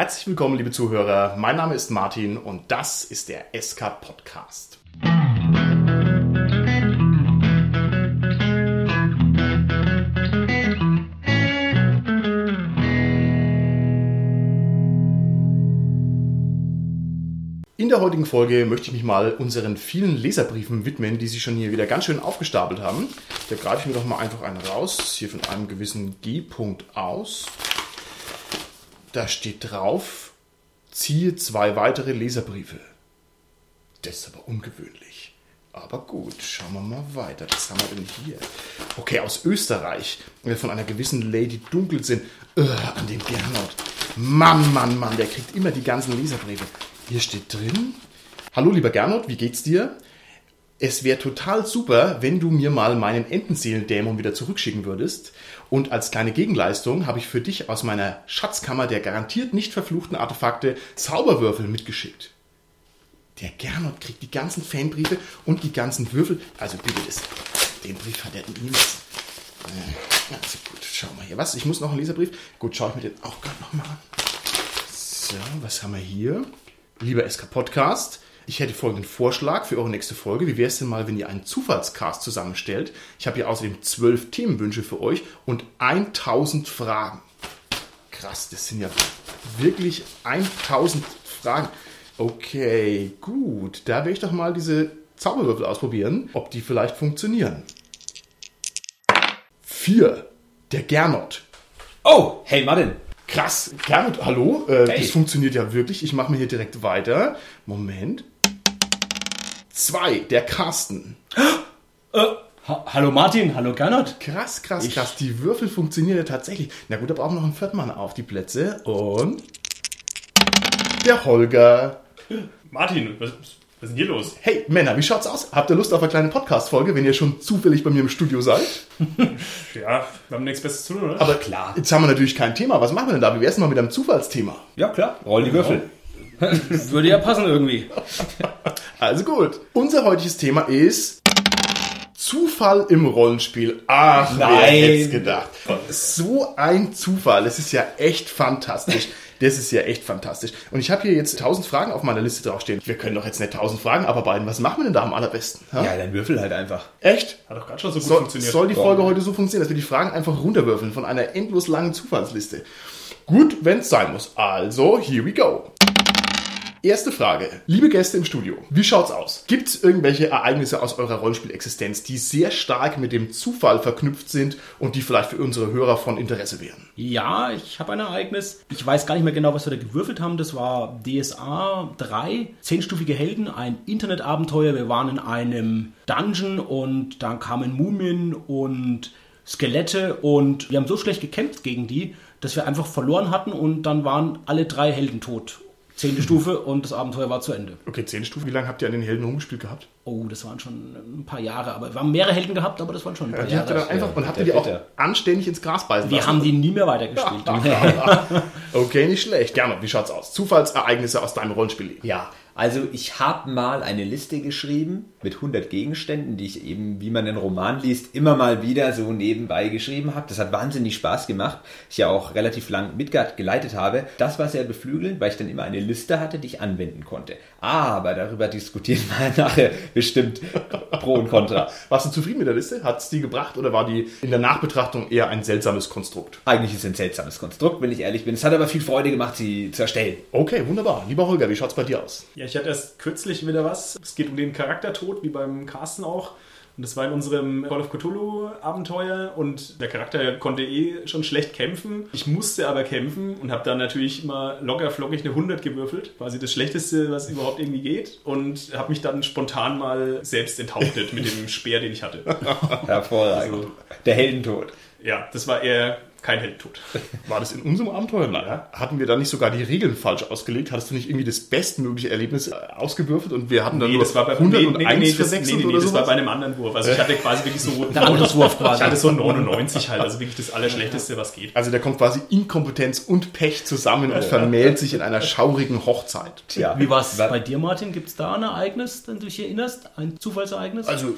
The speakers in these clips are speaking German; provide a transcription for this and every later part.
Herzlich willkommen, liebe Zuhörer. Mein Name ist Martin und das ist der SK Podcast. In der heutigen Folge möchte ich mich mal unseren vielen Leserbriefen widmen, die sich schon hier wieder ganz schön aufgestapelt haben. Da greife ich mir doch mal einfach einen raus, hier von einem gewissen G-Punkt aus. Da steht drauf, ziehe zwei weitere Leserbriefe. Das ist aber ungewöhnlich. Aber gut, schauen wir mal weiter. Was haben wir denn hier? Okay, aus Österreich. Von einer gewissen Lady Dunkelsinn. Äh, an den Gernot. Mann, Mann, Mann, der kriegt immer die ganzen Leserbriefe. Hier steht drin. Hallo, lieber Gernot, wie geht's dir? Es wäre total super, wenn du mir mal meinen Entenseelendämon wieder zurückschicken würdest. Und als kleine Gegenleistung habe ich für dich aus meiner Schatzkammer der garantiert nicht verfluchten Artefakte Zauberwürfel mitgeschickt. Der Gernot kriegt die ganzen Fanbriefe und die ganzen Würfel. Also bitte, das, den Brief hat er niemals. Also gut, schau mal hier. Was? Ich muss noch einen Leserbrief? Gut, schaue ich mir den auch gerade nochmal an. So, was haben wir hier? Lieber SK Podcast, ich hätte folgenden Vorschlag für eure nächste Folge. Wie wäre es denn mal, wenn ihr einen Zufallscast zusammenstellt? Ich habe hier außerdem zwölf Themenwünsche für euch und 1000 Fragen. Krass, das sind ja wirklich 1000 Fragen. Okay, gut. Da werde ich doch mal diese Zauberwürfel ausprobieren, ob die vielleicht funktionieren. Vier. Der Gernot. Oh, hey Martin. Krass, Gernot, hallo. Äh, Hey. Das funktioniert ja wirklich. Ich mache mir hier direkt weiter. Moment. Zwei, der Carsten. Äh, ha hallo Martin, hallo Gernot. Krass, krass, krass. Die Würfel funktionieren ja tatsächlich. Na gut, da brauchen wir noch einen vierten Mann auf die Plätze. Und der Holger. Martin, was, was ist denn hier los? Hey, Männer, wie schaut's aus? Habt ihr Lust auf eine kleine Podcast-Folge, wenn ihr schon zufällig bei mir im Studio seid? Ja, wir haben nichts Besseres zu tun, oder? Aber klar, jetzt haben wir natürlich kein Thema. Was machen wir denn da? Wie wär's mal mit einem Zufallsthema? Ja klar, roll die Würfel. Würde ja passen irgendwie. Also gut. Unser heutiges Thema ist Zufall im Rollenspiel. Ach, wer Nein. hätte es gedacht. So ein Zufall. Das ist ja echt fantastisch. Das ist ja echt fantastisch. Und ich habe hier jetzt 1000 Fragen auf meiner Liste draufstehen. Wir können doch jetzt nicht 1000 Fragen abarbeiten. Was machen wir denn da am allerbesten? Ha? Ja, dann würfel halt einfach. Echt? Hat doch gerade schon so gut Soll, funktioniert. soll die Folge heute so funktionieren, dass wir die Fragen einfach runterwürfeln von einer endlos langen Zufallsliste? Gut, wenn es sein muss. Also, here we go. Erste Frage. Liebe Gäste im Studio, wie schaut's aus? Gibt es irgendwelche Ereignisse aus eurer Rollenspielexistenz, die sehr stark mit dem Zufall verknüpft sind und die vielleicht für unsere Hörer von Interesse wären? Ja, ich habe ein Ereignis. Ich weiß gar nicht mehr genau, was wir da gewürfelt haben. Das war DSA 3, zehnstufige Helden, ein Internetabenteuer. Wir waren in einem Dungeon und dann kamen Mumien und Skelette und wir haben so schlecht gekämpft gegen die, dass wir einfach verloren hatten und dann waren alle drei Helden tot. Zehnte Stufe und das Abenteuer war zu Ende. Okay, zehn Stufen. Wie lange habt ihr an den Helden rumgespielt gehabt? Oh, das waren schon ein paar Jahre, aber wir haben mehrere Helden gehabt, aber das waren schon ein paar Die habt ihr Jahre. dann einfach und habt ihr die auch anständig ins Gras beißen Wir lassen? haben die nie mehr weitergespielt. Okay, nicht schlecht. Gerne. Wie schaut's aus? Zufallsereignisse aus deinem Rollenspielleben. Ja, also ich habe mal eine Liste geschrieben mit 100 Gegenständen, die ich eben, wie man einen Roman liest, immer mal wieder so nebenbei geschrieben habe. Das hat wahnsinnig Spaß gemacht. Ich ja auch relativ lang mitgeleitet habe. Das war sehr beflügelnd, weil ich dann immer eine Liste hatte, die ich anwenden konnte. Aber darüber diskutieren wir nachher bestimmt Pro und Contra. Warst du zufrieden mit der Liste? Hat es die gebracht oder war die in der Nachbetrachtung eher ein seltsames Konstrukt? Eigentlich ist es ein seltsames Konstrukt, wenn ich ehrlich bin. Es hat aber viel Freude gemacht, sie zu erstellen. Okay, wunderbar. Lieber Holger, wie schaut's bei dir aus? Ja, ich hatte erst kürzlich wieder was. Es geht um den Charaktertod, wie beim Carsten auch. Und das war in unserem Call of Cthulhu Abenteuer und der Charakter konnte eh schon schlecht kämpfen. Ich musste aber kämpfen und habe dann natürlich immer locker flockig eine 100 gewürfelt. Quasi das Schlechteste, was überhaupt irgendwie geht. Und habe mich dann spontan mal selbst enthauptet mit dem Speer, den ich hatte. Hervorragend. Der Heldentod. Ja, das war eher kein Heldentod. War das in unserem Abenteuer? Nein. Hatten wir da nicht sogar die Regeln falsch ausgelegt? Hattest du nicht irgendwie das bestmögliche Erlebnis äh, ausgewürfelt und wir hatten dann Nee, nur das war bei 100 nee, und nee, 1 nee, das, nee, nee, nee, oder das war sowas? bei einem anderen Wurf. Also ich hatte quasi wirklich so Ein anderes Wurf quasi. Ich hatte so 99 halt, also wirklich das Allerschlechteste, was geht. Also da kommt quasi Inkompetenz und Pech zusammen und vermählt sich in einer schaurigen Hochzeit. Tja, Wie war es bei dir, Martin? Gibt es da ein Ereignis, an das du dich erinnerst? Ein Zufallsereignis? Also,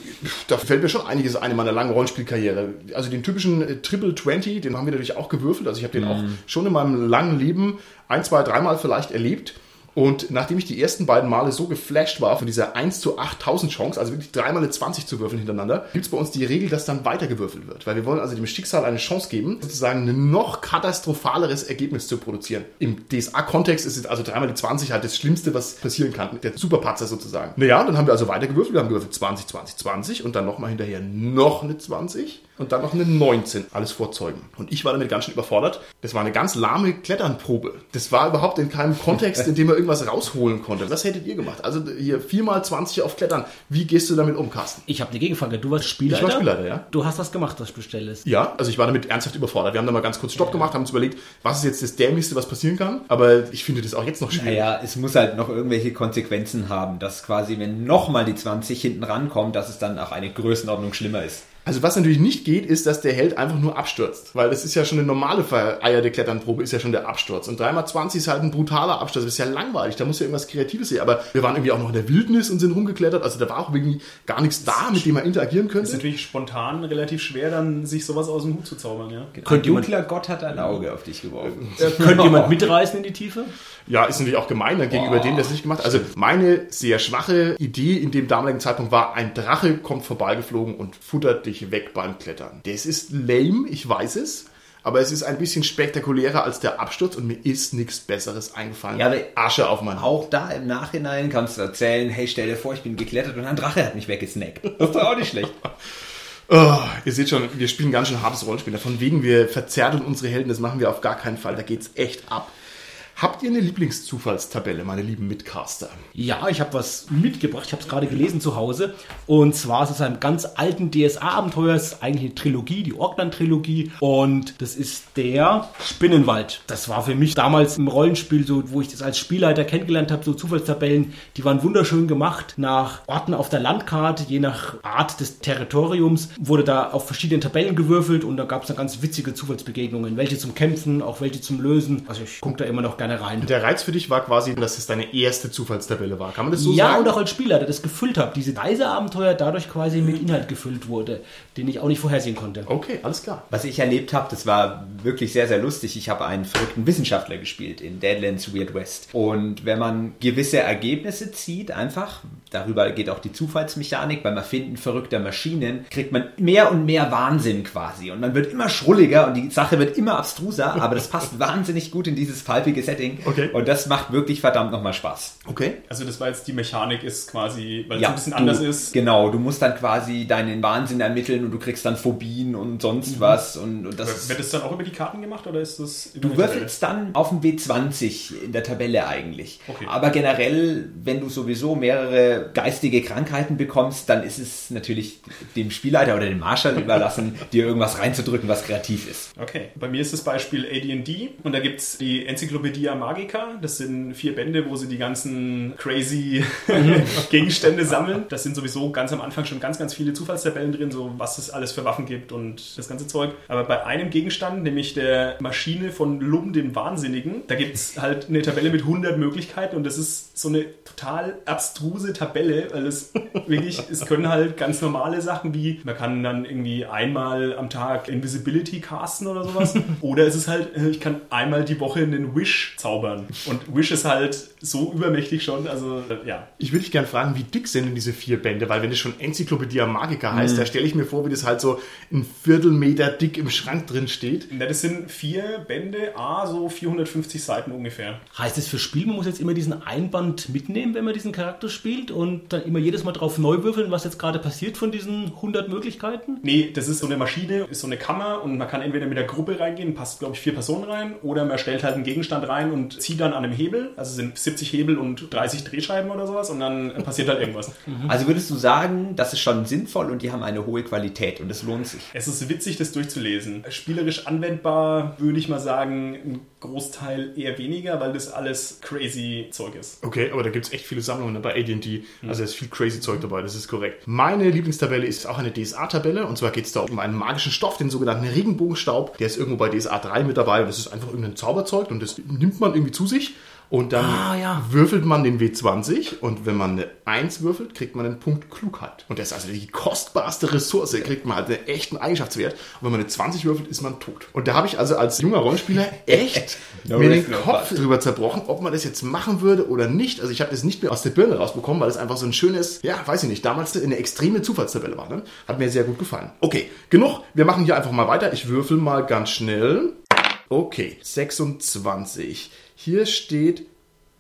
da fällt mir schon einiges ein in meiner langen Rollenspielkarriere. Also den typischen äh, Triple 20, den haben wir wir natürlich auch gewürfelt. Also ich habe den auch schon in meinem langen Leben ein, zwei, dreimal vielleicht erlebt. Und nachdem ich die ersten beiden Male so geflasht war von dieser 1 zu 8000 Chance, also wirklich dreimal eine 20 zu würfeln hintereinander, gibt es bei uns die Regel, dass dann weitergewürfelt wird. Weil wir wollen also dem Schicksal eine Chance geben, sozusagen ein noch katastrophaleres Ergebnis zu produzieren. Im DSA-Kontext ist es also dreimal die 20 halt das Schlimmste, was passieren kann. Der Superpatzer sozusagen. Naja, dann haben wir also weitergewürfelt. Wir haben gewürfelt 20, 20, 20 und dann nochmal hinterher noch eine 20 und dann noch eine 19. Alles vor Zeugen. Und ich war damit ganz schön überfordert. Das war eine ganz lahme Kletternprobe. Das war überhaupt in keinem Kontext, in dem er irgendwas rausholen konnte. Was hättet ihr gemacht? Also hier 4x20 auf Klettern. Wie gehst du damit um, Carsten? Ich habe eine Gegenfrage. Du warst Spielleiter? Ich war Spielleiter, ja. Du hast das gemacht, was bestellt ist. Ja, also ich war damit ernsthaft überfordert. Wir haben da mal ganz kurz Stopp gemacht, haben uns überlegt, was ist jetzt das Dämlichste, was passieren kann. Aber ich finde das auch jetzt noch schwierig. Naja, es muss halt noch irgendwelche Konsequenzen haben, dass quasi, wenn nochmal die 20 hinten rankommt, dass es dann auch eine Größenordnung schlimmer ist. Also was natürlich nicht geht, ist, dass der Held einfach nur abstürzt. Weil das ist ja schon eine normale vereierte Kletternprobe, ist ja schon der Absturz. Und 3x20 ist halt ein brutaler Absturz. Das ist ja langweilig, da muss ja irgendwas Kreatives her. Aber wir waren irgendwie auch noch in der Wildnis und sind rumgeklettert. Also da war auch irgendwie gar nichts da, mit dem man interagieren Ist könnte. natürlich spontan relativ schwer, dann sich sowas aus dem Hut zu zaubern, ja. Ein dunkler Gott hat ein Auge auf dich geworfen. Könnte jemand mitreißen in die Tiefe? Ja, ist natürlich auch gemein dann gegenüber dem, der es nicht gemacht hat. Also meine sehr schwache Idee in dem damaligen Zeitpunkt war, ein Drache kommt vorbeigeflogen und futtert dich weg beim Klettern. Das ist lame, ich weiß es. Aber es ist ein bisschen spektakulärer als der Absturz und mir ist nichts Besseres eingefallen. Ja, aber Asche auf mein Haupt. Auch da im Nachhinein kannst du erzählen, hey, stell dir vor, ich bin geklettert und ein Drache hat mich weggesnackt. Das ist doch auch nicht schlecht. Oh, ihr seht schon, wir spielen ganz schön hartes Rollenspiel. Von wegen, wir verzerren unsere Helden, das machen wir auf gar keinen Fall. Da geht's echt ab. Habt ihr eine Lieblingszufallstabelle, meine lieben Mitcaster? Ja, ich habe was mitgebracht. Ich habe es gerade gelesen zu Hause. Und zwar ist es einem ganz alten DSA-Abenteuer. Es ist eigentlich eine Trilogie, die Orkland-Trilogie. Und das ist der Spinnenwald. Das war für mich damals im Rollenspiel so, wo ich das als Spielleiter kennengelernt habe, so Zufallstabellen. Die waren wunderschön gemacht nach Orten auf der Landkarte. Je nach Art des Territoriums wurde da auf verschiedenen Tabellen gewürfelt. Und da gab es dann ganz witzige Zufallsbegegnungen. Welche zum Kämpfen, auch welche zum Lösen. Also ich gucke da immer noch gerne rein. Der Reiz für dich war quasi, dass es deine erste Zufallstabelle war. Kann man das so ja, sagen? und auch als Spielleiter das gefüllt habe. Diese Reiseabenteuer dadurch quasi mit Inhalt gefüllt wurde, den ich auch nicht vorhersehen konnte. Okay, alles klar. Was ich erlebt habe, das war wirklich sehr, sehr lustig. Ich habe einen verrückten Wissenschaftler gespielt in Deadlands Weird West. Und wenn man gewisse Ergebnisse zieht, einfach, darüber geht auch die Zufallsmechanik, beim Erfinden verrückter Maschinen, kriegt man mehr und mehr Wahnsinn quasi. Und man wird immer schrulliger und die Sache wird immer abstruser, aber das passt wahnsinnig gut in dieses palpige Setting. Okay. Und das macht wirklich verdammt nochmal Spaß. Okay. Also das war jetzt die Mechanik ist quasi, weil es Ja, ein bisschen du, anders ist. Genau, du musst dann quasi deinen Wahnsinn ermitteln und du kriegst dann Phobien und sonst was. Und, und das Wird das dann auch über die Karten gemacht oder ist das über Du würfelst dann auf dem W20 in der Tabelle eigentlich. Okay. Aber generell, wenn du sowieso mehrere geistige Krankheiten bekommst, dann ist es natürlich dem Spielleiter oder dem Marshall überlassen, dir irgendwas reinzudrücken, was kreativ ist. Okay, bei mir ist das Beispiel AD&D und da gibt's die Enzyklopädie Magica. Das sind vier Bände, wo sie die ganzen crazy Gegenstände sammeln. Das sind sowieso ganz am Anfang schon ganz, ganz viele Zufallstabellen drin, so was es alles für Waffen gibt und das ganze Zeug. Aber bei einem Gegenstand, nämlich der Maschine von Lum, dem Wahnsinnigen, da gibt's halt eine Tabelle mit 100 Möglichkeiten und das ist so eine total abstruse Tabelle, weil es wirklich, es können halt ganz normale Sachen wie, man kann dann irgendwie einmal am Tag Invisibility casten oder sowas. Oder es ist halt, ich kann einmal die Woche einen Wish zaubern. Und Wish ist halt so übermächtig schon, also äh, ja. Ich würde dich gerne fragen, wie dick sind denn diese vier Bände? Weil wenn das schon Enzyklopädie Magica heißt, da stelle ich mir vor, wie das halt so ein Viertelmeter dick im Schrank drin steht. Na, Das sind vier Bände, A, so 450 Seiten ungefähr. Heißt es für Spiel, man muss jetzt immer diesen Einband mitnehmen, wenn man diesen Charakter spielt und dann immer jedes Mal drauf neu würfeln, was jetzt gerade passiert von diesen 100 Möglichkeiten? Nee, das ist so eine Maschine, ist so eine Kammer und man kann entweder mit der Gruppe reingehen, passt glaube ich vier Personen rein, oder man stellt halt einen Gegenstand rein und zieht dann an einem Hebel, also sind 70 Hebel und 30 Drehscheiben oder sowas und dann passiert halt irgendwas. Also würdest du sagen, das ist schon sinnvoll und die haben eine hohe Qualität und es lohnt sich. Es ist witzig, das durchzulesen. Spielerisch anwendbar würde ich mal sagen, ein Großteil eher weniger, weil das alles crazy Zeug ist. Okay, aber da gibt es echt viele Sammlungen bei AD&D. Also da ist viel crazy Zeug dabei, das ist korrekt. Meine Lieblingstabelle ist auch eine DSA-Tabelle. Und zwar geht es da um einen magischen Stoff, den sogenannten Regenbogenstaub. Der ist irgendwo bei DSA 3 mit dabei. Und das ist einfach irgendein Zauberzeug. Und das nimmt nimmt man irgendwie zu sich und dann Ah, ja. würfelt man den W20 und wenn man eine 1 würfelt, kriegt man einen Punkt Klugheit. Und das ist also die kostbarste Ressource, kriegt man halt einen echten Eigenschaftswert. Und wenn man eine 20 würfelt, ist man tot. Und da habe ich also als junger Rollenspieler echt No mir den Kopf fun. drüber zerbrochen, ob man das jetzt machen würde oder nicht. Also ich habe das nicht mehr aus der Birne rausbekommen, weil es einfach so ein schönes, ja, weiß ich nicht, damals eine extreme Zufallstabelle war. Ne? Hat mir sehr gut gefallen. Okay, genug. Wir machen hier einfach mal weiter. Ich würfel mal ganz schnell. Okay, 26. Hier steht,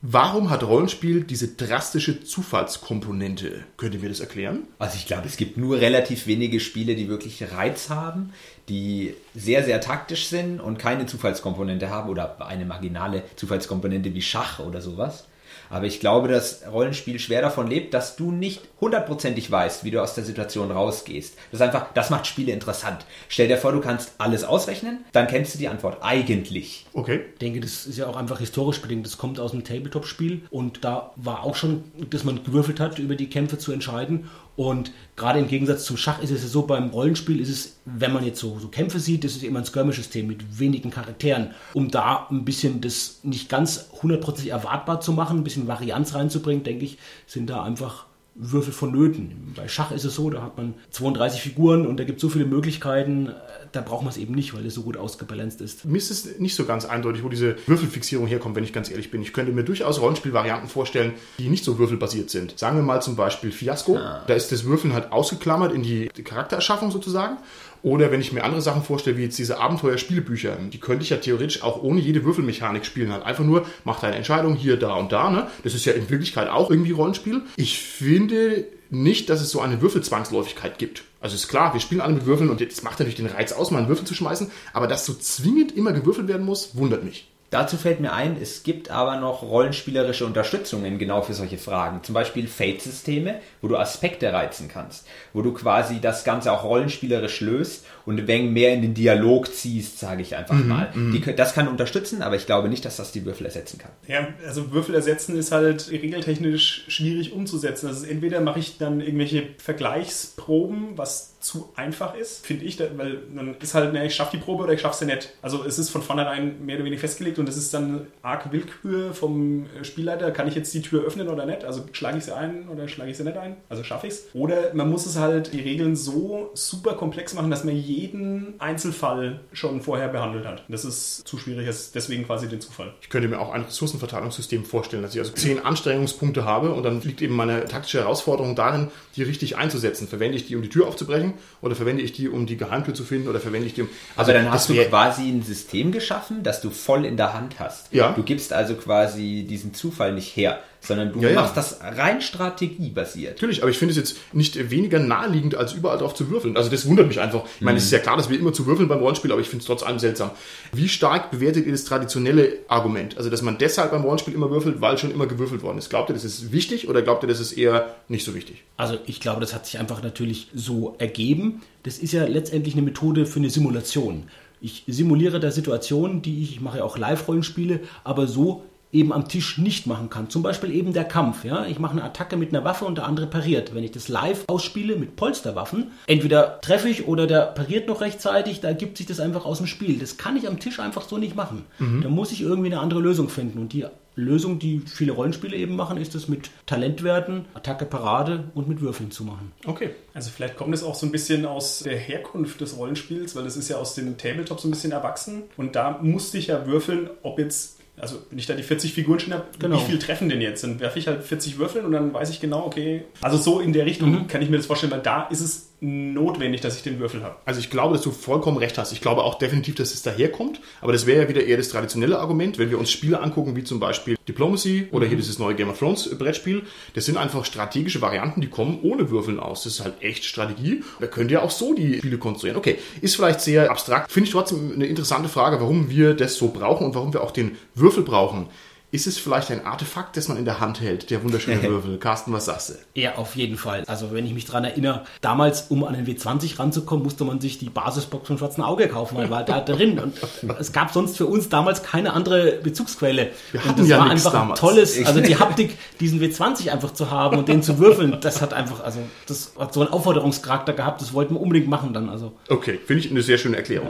warum hat Rollenspiel diese drastische Zufallskomponente? Könnt ihr mir das erklären? Also ich glaube, es gibt nur relativ wenige Spiele, die wirklich Reiz haben, die sehr, sehr taktisch sind und keine Zufallskomponente haben oder eine marginale Zufallskomponente wie Schach oder sowas. Aber ich glaube, dass Rollenspiel schwer davon lebt, dass du nicht hundertprozentig weißt, wie du aus der Situation rausgehst. Das ist einfach, das macht Spiele interessant. Stell dir vor, du kannst alles ausrechnen, dann kennst du die Antwort. Eigentlich. Okay. Ich denke, das ist ja auch einfach historisch bedingt. Das kommt aus einem Tabletop-Spiel und da war auch schon, dass man gewürfelt hat, über die Kämpfe zu entscheiden. Und gerade im Gegensatz zum Schach ist es ja so, beim Rollenspiel ist es, wenn man jetzt so, so Kämpfe sieht, ist immer ein Skirmish-System mit wenigen Charakteren, um da ein bisschen das nicht ganz hundertprozentig erwartbar zu machen, ein bisschen Varianz reinzubringen, denke ich, sind da einfach Würfel vonnöten. Bei Schach ist es so, da hat man 32 Figuren und da gibt es so viele Möglichkeiten, äh, da braucht man es eben nicht, weil es so gut ausgebalanced ist. Mir ist es nicht so ganz eindeutig, wo diese Würfelfixierung herkommt, wenn ich ganz ehrlich bin. Ich könnte mir durchaus Rollenspielvarianten vorstellen, die nicht so würfelbasiert sind. Sagen wir mal zum Beispiel Fiasco. Da ist das Würfeln halt ausgeklammert in die Charaktererschaffung sozusagen. Oder wenn ich mir andere Sachen vorstelle, wie jetzt diese Abenteuer-Spielebücher, die könnte ich ja theoretisch auch ohne jede Würfelmechanik spielen. Halt einfach nur, mach deine Entscheidung hier, da und da. Ne? Das ist ja in Wirklichkeit auch irgendwie Rollenspiel. Ich finde nicht, dass es so eine Würfelzwangsläufigkeit gibt. Also ist klar, wir spielen alle mit Würfeln und das macht natürlich den Reiz aus, mal einen Würfel zu schmeißen, aber dass so zwingend immer gewürfelt werden muss, wundert mich. Dazu fällt mir ein, es gibt aber noch rollenspielerische Unterstützungen genau für solche Fragen. Zum Beispiel Fate-Systeme, wo du Aspekte reizen kannst, wo du quasi das Ganze auch rollenspielerisch löst und ein wenig mehr in den Dialog ziehst, sage ich einfach mal. Die, kö- das kann unterstützen, aber ich glaube nicht, dass das die Würfel ersetzen kann. Ja, also Würfel ersetzen ist halt regeltechnisch schwierig umzusetzen. Also entweder mache ich dann irgendwelche Vergleichsproben, was zu einfach ist, finde ich, weil dann ist halt, ne, ich schaffe die Probe oder ich schaffe sie nicht. Also es ist von vornherein mehr oder weniger festgelegt und das ist dann arg Willkür vom äh, Spielleiter. Kann ich jetzt die Tür öffnen oder nicht? Also schlage ich sie ein oder schlage ich sie nicht ein? Also schaffe ich es? Oder man muss es halt die Regeln so super komplex machen, dass man jeden Einzelfall schon vorher behandelt hat. Das ist zu schwierig, ist deswegen quasi den Zufall. Ich könnte mir auch ein Ressourcenverteilungssystem vorstellen, dass ich also zehn Anstrengungspunkte habe und dann liegt eben meine taktische Herausforderung darin, die richtig einzusetzen. Verwende ich die, um die Tür aufzubrechen oder verwende ich die, um die Geheimtür zu finden oder verwende ich die, um... Aber dann hast du quasi ein System geschaffen, das du voll in der Hand hast. Ja. Du gibst also quasi diesen Zufall nicht her, sondern du Ja, ja. machst das rein strategiebasiert. Natürlich, aber ich finde es jetzt nicht weniger naheliegend, als überall drauf zu würfeln. Also das wundert mich einfach. Ich meine, es ist ja klar, dass wir immer zu würfeln beim Rollenspiel, aber ich finde es trotz allem seltsam. Wie stark bewertet ihr das traditionelle Argument? Also, dass man deshalb beim Rollenspiel immer würfelt, weil schon immer gewürfelt worden ist. Glaubt ihr, das ist wichtig oder glaubt ihr, das ist eher nicht so wichtig? Also ich glaube, das hat sich einfach natürlich so ergeben. Das ist ja letztendlich eine Methode für eine Simulation. Ich simuliere da Situationen, die ich, ich mache ja auch Live-Rollenspiele, aber so eben am Tisch nicht machen kann. Zum Beispiel eben der Kampf. Ja? Ich mache eine Attacke mit einer Waffe und der andere pariert. Wenn ich das live ausspiele mit Polsterwaffen, entweder treffe ich oder der pariert noch rechtzeitig, da ergibt sich das einfach aus dem Spiel. Das kann ich am Tisch einfach so nicht machen. Da muss ich irgendwie eine andere Lösung finden. Und die Lösung, die viele Rollenspiele eben machen, ist es mit Talentwerten, Attacke, Parade und mit Würfeln zu machen. Okay. Also vielleicht kommt es auch so ein bisschen aus der Herkunft des Rollenspiels, weil es ist ja aus dem Tabletop so ein bisschen erwachsen. Und da musste ich ja würfeln, ob jetzt, also wenn ich da die 40 Figuren stehen habe, Genau. wie viel treffen denn jetzt? Dann werfe ich halt 40 Würfeln und dann weiß ich genau, okay. Also so in der Richtung kann ich mir das vorstellen, weil da ist es notwendig, dass ich den Würfel habe. Also ich glaube, dass du vollkommen recht hast. Ich glaube auch definitiv, dass es daherkommt. Aber das wäre ja wieder eher das traditionelle Argument, wenn wir uns Spiele angucken, wie zum Beispiel Diplomacy oder hier dieses neue Game of Thrones Brettspiel. Das sind einfach strategische Varianten, die kommen ohne Würfeln aus. Das ist halt echt Strategie. Da könnt ihr auch so die Spiele konstruieren. Okay, ist vielleicht sehr abstrakt. Finde ich trotzdem eine interessante Frage, warum wir das so brauchen und warum wir auch den Würfel brauchen. Ist es vielleicht ein Artefakt, das man in der Hand hält, der wunderschöne Würfel? Carsten, was sagst du? Ja, auf jeden Fall. Also wenn ich mich daran erinnere, damals, um an den W20 ranzukommen, musste man sich die Basisbox vom Schwarzen Auge kaufen, weil war da drin. Und es gab sonst für uns damals keine andere Bezugsquelle. Wir und hatten das ja war einfach damals. ein tolles, also die Haptik, diesen W20 einfach zu haben und den zu würfeln, das hat einfach, also das hat so einen Aufforderungscharakter gehabt, das wollten wir unbedingt machen dann. Also Okay, finde ich eine sehr schöne Erklärung.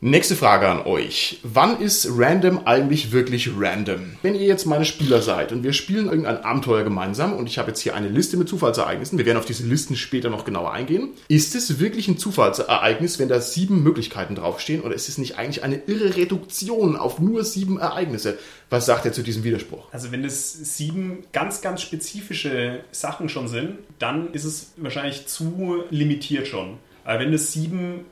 Nächste Frage an euch. Wann ist Random eigentlich wirklich random? Wenn ihr jetzt meine Spieler seid und wir spielen irgendein Abenteuer gemeinsam und ich habe jetzt hier eine Liste mit Zufallsereignissen, wir werden auf diese Listen später noch genauer eingehen, ist es wirklich ein Zufallsereignis, wenn da sieben Möglichkeiten draufstehen oder ist es nicht eigentlich eine irre Reduktion auf nur sieben Ereignisse? Was sagt ihr zu diesem Widerspruch? Also wenn es sieben ganz, ganz spezifische Sachen schon sind, dann ist es wahrscheinlich zu limitiert schon. Aber wenn es sieben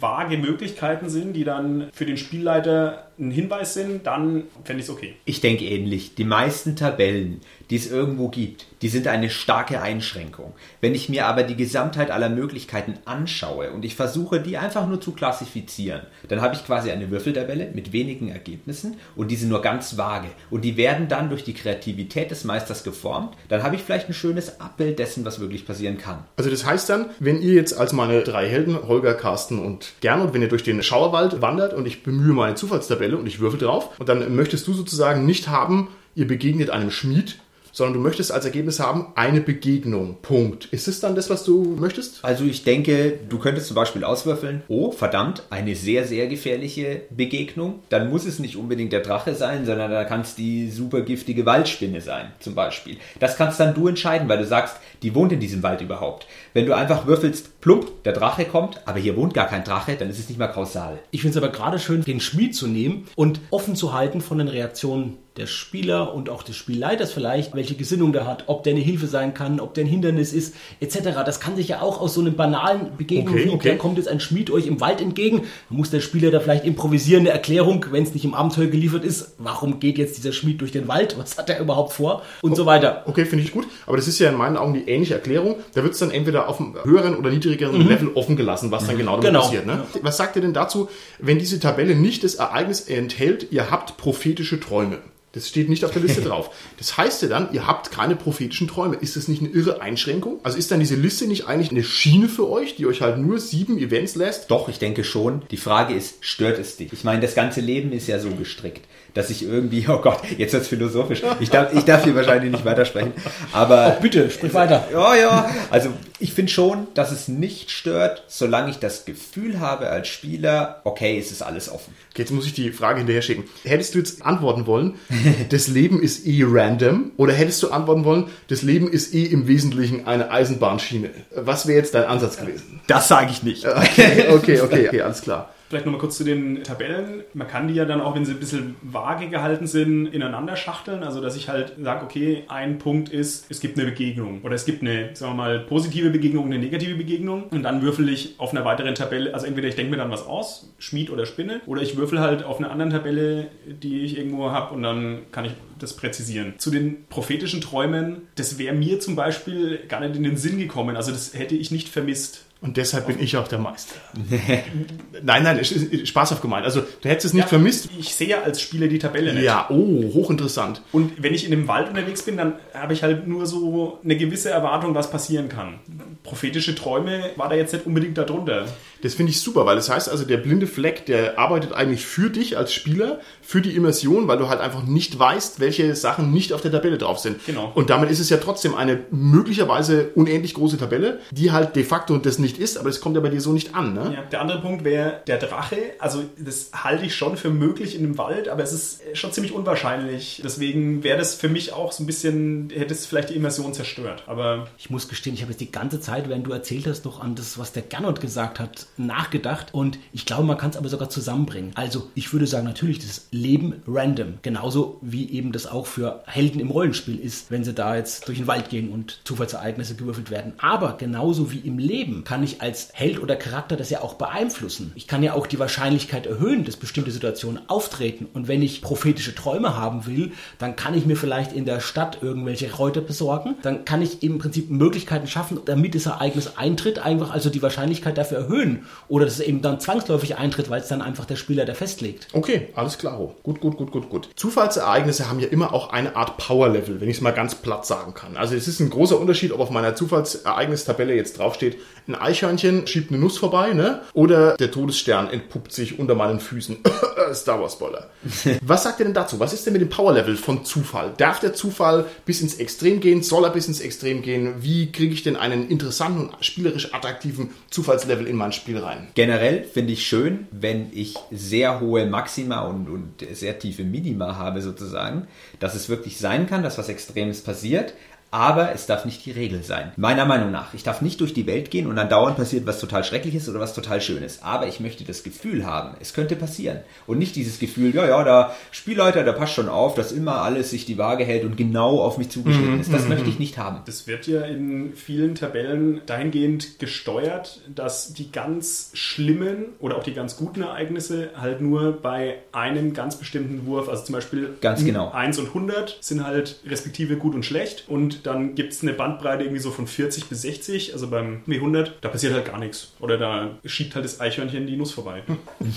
vage Möglichkeiten sind, die dann für den Spielleiter ein Hinweis sind, dann fände ich es okay. Ich denke ähnlich. Die meisten Tabellen, die es irgendwo gibt, die sind eine starke Einschränkung. Wenn ich mir aber die Gesamtheit aller Möglichkeiten anschaue und ich versuche, die einfach nur zu klassifizieren, dann habe ich quasi eine Würfeltabelle mit wenigen Ergebnissen und die sind nur ganz vage. Und die werden dann durch die Kreativität des Meisters geformt. Dann habe ich vielleicht ein schönes Abbild dessen, was wirklich passieren kann. Also das heißt dann, wenn ihr jetzt als meine drei Helden, Holger, Carsten und Gernot, wenn ihr durch den Schauerwald wandert und ich bemühe meine Zufallstabelle und ich würfel drauf und dann möchtest du sozusagen nicht haben, ihr begegnet einem Schmied, sondern du möchtest als Ergebnis haben, eine Begegnung. Punkt. Ist es dann das, was du möchtest? Also ich denke, du könntest zum Beispiel auswürfeln, oh verdammt, eine sehr, sehr gefährliche Begegnung. Dann muss es nicht unbedingt der Drache sein, sondern da kann es die super giftige Waldspinne sein, zum Beispiel. Das kannst dann du entscheiden, weil du sagst, die wohnt in diesem Wald überhaupt. Wenn du einfach würfelst, plump, der Drache kommt, aber hier wohnt gar kein Drache, dann ist es nicht mehr kausal. Ich finde es aber gerade schön, den Schmied zu nehmen und offen zu halten von den Reaktionen der Spieler und auch des Spielleiters vielleicht, welche Gesinnung der hat, ob der eine Hilfe sein kann, ob der ein Hindernis ist, etc. Das kann sich ja auch aus so einem banalen Begegnung, Okay, okay. da kommt jetzt ein Schmied euch im Wald entgegen, dann muss der Spieler da vielleicht improvisieren, eine Erklärung, wenn es nicht im Abenteuer geliefert ist, warum geht jetzt dieser Schmied durch den Wald, was hat er überhaupt vor und so weiter. Okay, finde ich gut. Aber das ist ja in meinen Augen die ähnliche Erklärung. Da wird es dann entweder auf einem höheren oder niedrigeren Level offen gelassen, was dann genau damit Genau. passiert. Ne? Was sagt ihr denn dazu, wenn diese Tabelle nicht das Ereignis enthält, ihr habt prophetische Träume? Das steht nicht auf der Liste drauf. Das heißt ja dann, ihr habt keine prophetischen Träume. Ist das nicht eine irre Einschränkung? Also ist dann diese Liste nicht eigentlich eine Schiene für euch, die euch halt nur sieben Events lässt? Doch, ich denke schon. Die Frage ist, stört es dich? Ich meine, das ganze Leben ist ja so gestrickt, dass ich irgendwie, oh Gott, jetzt wird's philosophisch. Ich darf, ich darf hier wahrscheinlich nicht weitersprechen. Aber Bitte, sprich weiter. Ja, ja. Also ich finde schon, dass es nicht stört, solange ich das Gefühl habe als Spieler, okay, es ist alles offen. Okay, jetzt muss ich die Frage hinterher schicken. Hättest du jetzt antworten wollen, das Leben ist eh random? Oder hättest du antworten wollen, das Leben ist eh im Wesentlichen eine Eisenbahnschiene? Was wäre jetzt dein Ansatz gewesen? Das sage ich nicht. Okay, okay, okay, okay alles klar. Vielleicht nochmal kurz zu den Tabellen. Man kann die ja dann auch, wenn sie ein bisschen vage gehalten sind, ineinander schachteln. Also, dass ich halt sage, okay, ein Punkt ist, es gibt eine Begegnung. Oder es gibt eine, sagen wir mal, positive Begegnung eine negative Begegnung. Und dann würfel ich auf einer weiteren Tabelle, also entweder ich denke mir dann was aus, Schmied oder Spinne, oder ich würfel halt auf einer anderen Tabelle, die ich irgendwo habe und dann kann ich das präzisieren. Zu den prophetischen Träumen, das wäre mir zum Beispiel gar nicht in den Sinn gekommen. Also, das hätte ich nicht vermisst. Und deshalb bin ich auch der Meister. nein, nein, es ist spaßhaft gemeint. Also, du hättest es nicht vermisst. Ich sehe ja als Spieler die Tabelle nicht. Ja, oh, hochinteressant. Und wenn ich in dem Wald unterwegs bin, dann habe ich halt nur so eine gewisse Erwartung, was passieren kann. Prophetische Träume war da jetzt nicht unbedingt darunter. Das finde ich super, weil das heißt also, der blinde Fleck, der arbeitet eigentlich für dich als Spieler, für die Immersion, weil du halt einfach nicht weißt, welche Sachen nicht auf der Tabelle drauf sind. Genau. Und damit ist es ja trotzdem eine möglicherweise unendlich große Tabelle, die halt de facto das nicht ist, aber das kommt ja bei dir so nicht an, ne? Ja, der andere Punkt wäre der Drache. Also das halte ich schon für möglich in dem Wald, aber es ist schon ziemlich unwahrscheinlich. Deswegen wäre das für mich auch so ein bisschen, hätte es vielleicht die Immersion zerstört. Aber Ich muss gestehen, ich habe jetzt die ganze Zeit, während du erzählt hast, noch an das, was der Gernot gesagt hat, nachgedacht. Und ich glaube, man kann es aber sogar zusammenbringen. Also, ich würde sagen, natürlich, das Leben random. Genauso wie eben das auch für Helden im Rollenspiel ist, wenn sie da jetzt durch den Wald gehen und Zufallsereignisse gewürfelt werden. Aber genauso wie im Leben kann ich als Held oder Charakter das ja auch beeinflussen. Ich kann ja auch die Wahrscheinlichkeit erhöhen, dass bestimmte Situationen auftreten. Und wenn ich prophetische Träume haben will, dann kann ich mir vielleicht in der Stadt irgendwelche Kräuter besorgen. Dann kann ich im Prinzip Möglichkeiten schaffen, damit dieses Ereignis eintritt, einfach also die Wahrscheinlichkeit dafür erhöhen. Oder dass es eben dann zwangsläufig eintritt, weil es dann einfach der Spieler, der festlegt. Okay, alles klar. Gut, gut, gut, gut, gut. Zufallsereignisse haben ja immer auch eine Art Power-Level, wenn ich es mal ganz platt sagen kann. Also es ist ein großer Unterschied, ob auf meiner Zufallsereignistabelle jetzt draufsteht, ein Eichhörnchen schiebt eine Nuss vorbei, ne? Oder der Todesstern entpuppt sich unter meinen Füßen. Star Wars Spoiler. Was sagt ihr denn dazu? Was ist denn mit dem Power-Level von Zufall? Darf der Zufall bis ins Extrem gehen? Soll er bis ins Extrem gehen? Wie kriege ich denn einen interessanten und spielerisch attraktiven Zufallslevel in mein Spiel rein? Generell finde ich schön, wenn ich sehr hohe Maxima und, und sehr tiefe Minima habe sozusagen, dass es wirklich sein kann, dass was Extremes passiert, aber es darf nicht die Regel sein. Meiner Meinung nach. Ich darf nicht durch die Welt gehen und dann dauernd passiert was total Schreckliches oder was total Schönes. Aber ich möchte das Gefühl haben, es könnte passieren. Und nicht dieses Gefühl, ja, ja, der Spielleiter, der passt schon auf, dass immer alles sich die Waage hält und genau auf mich zugeschnitten ist. Das möchte ich nicht haben. Das wird ja in vielen Tabellen dahingehend gesteuert, dass die ganz schlimmen oder auch die ganz guten Ereignisse halt nur bei einem ganz bestimmten Wurf, also zum Beispiel Ganz genau. 1 und 100 sind halt respektive gut und schlecht und dann gibt es eine Bandbreite irgendwie so von 40 bis 60, also beim W100, da passiert halt gar nichts. Oder da schiebt halt das Eichhörnchen die Nuss vorbei.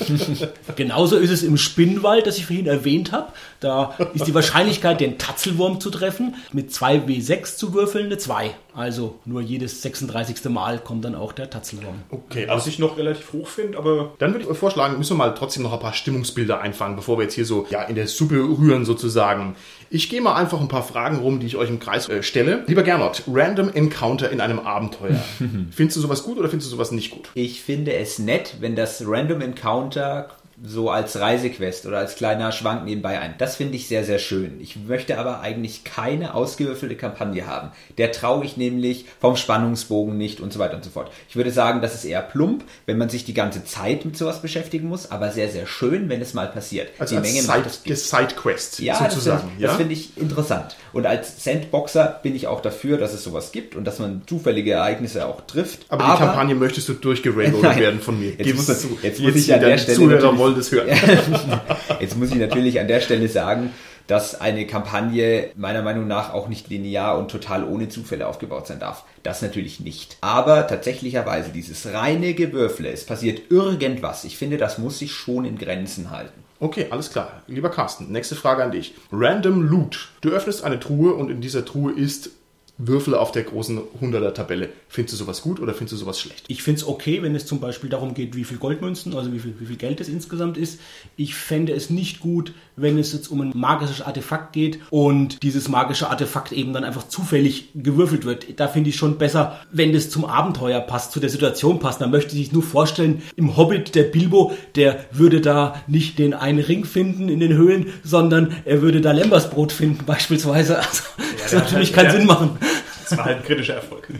Genauso ist es im Spinnwald, das ich vorhin erwähnt habe. Da ist die Wahrscheinlichkeit, den Tatzelwurm zu treffen, mit 2W6 zu würfeln, eine 2. Also nur jedes 36. Mal kommt dann auch der Tatzelwurm. Okay, Was ich noch relativ hoch finde, aber Dann würde ich euch vorschlagen, müssen wir mal trotzdem noch ein paar Stimmungsbilder einfangen, bevor wir jetzt hier so ja, in der Suppe rühren sozusagen. Ich gehe mal einfach ein paar Fragen rum, die ich euch im Kreis äh, stelle. Lieber Gernot, Random Encounter in einem Abenteuer. findest du sowas gut oder findest du sowas nicht gut? Ich finde es nett, wenn das Random Encounter so als Reisequest oder als kleiner Schwank nebenbei ein. Das finde ich sehr, sehr schön. Ich möchte aber eigentlich keine ausgewürfelte Kampagne haben. Der traue ich nämlich vom Spannungsbogen nicht und so weiter und so fort. Ich würde sagen, das ist eher plump, wenn man sich die ganze Zeit mit sowas beschäftigen muss, aber sehr, sehr schön, wenn es mal passiert. Also die als Menge Side, macht Sidequest ja, das sozusagen. finde ja? das finde ich interessant. Und als Sandboxer bin ich auch dafür, dass es sowas gibt und dass man zufällige Ereignisse auch trifft. aber, die Kampagne möchtest du durchgerailroadet werden von mir. Jetzt Gib muss- es zu. jetzt muss ich an der Stelle Wollen das hören. Jetzt muss ich natürlich an der Stelle sagen, dass eine Kampagne meiner Meinung nach auch nicht linear und total ohne Zufälle aufgebaut sein darf. Das natürlich nicht. Aber tatsächlicherweise dieses reine Gewürfle, es passiert irgendwas. Ich finde, das muss sich schon in Grenzen halten. Okay, alles klar. Lieber Carsten, nächste Frage an dich. Random Loot. Du öffnest eine Truhe und in dieser Truhe ist Würfel auf der großen 100er Tabelle. Findest du sowas gut oder findest du sowas schlecht? Ich finde es okay, wenn es zum Beispiel darum geht, wie viel Goldmünzen, also wie viel, wie viel Geld es insgesamt ist. Ich fände es nicht gut, wenn es jetzt um ein magisches Artefakt geht und dieses magische Artefakt eben dann einfach zufällig gewürfelt wird. Da finde ich schon besser, wenn das zum Abenteuer passt, zu der Situation passt. Dann möchte ich nur vorstellen, im Hobbit der Bilbo, der würde da nicht den einen Ring finden in den Höhlen, sondern er würde da Lembersbrot finden beispielsweise. Also, das der würde natürlich hat- keinen der- Sinn machen. Es war halt ein kritischer Erfolg.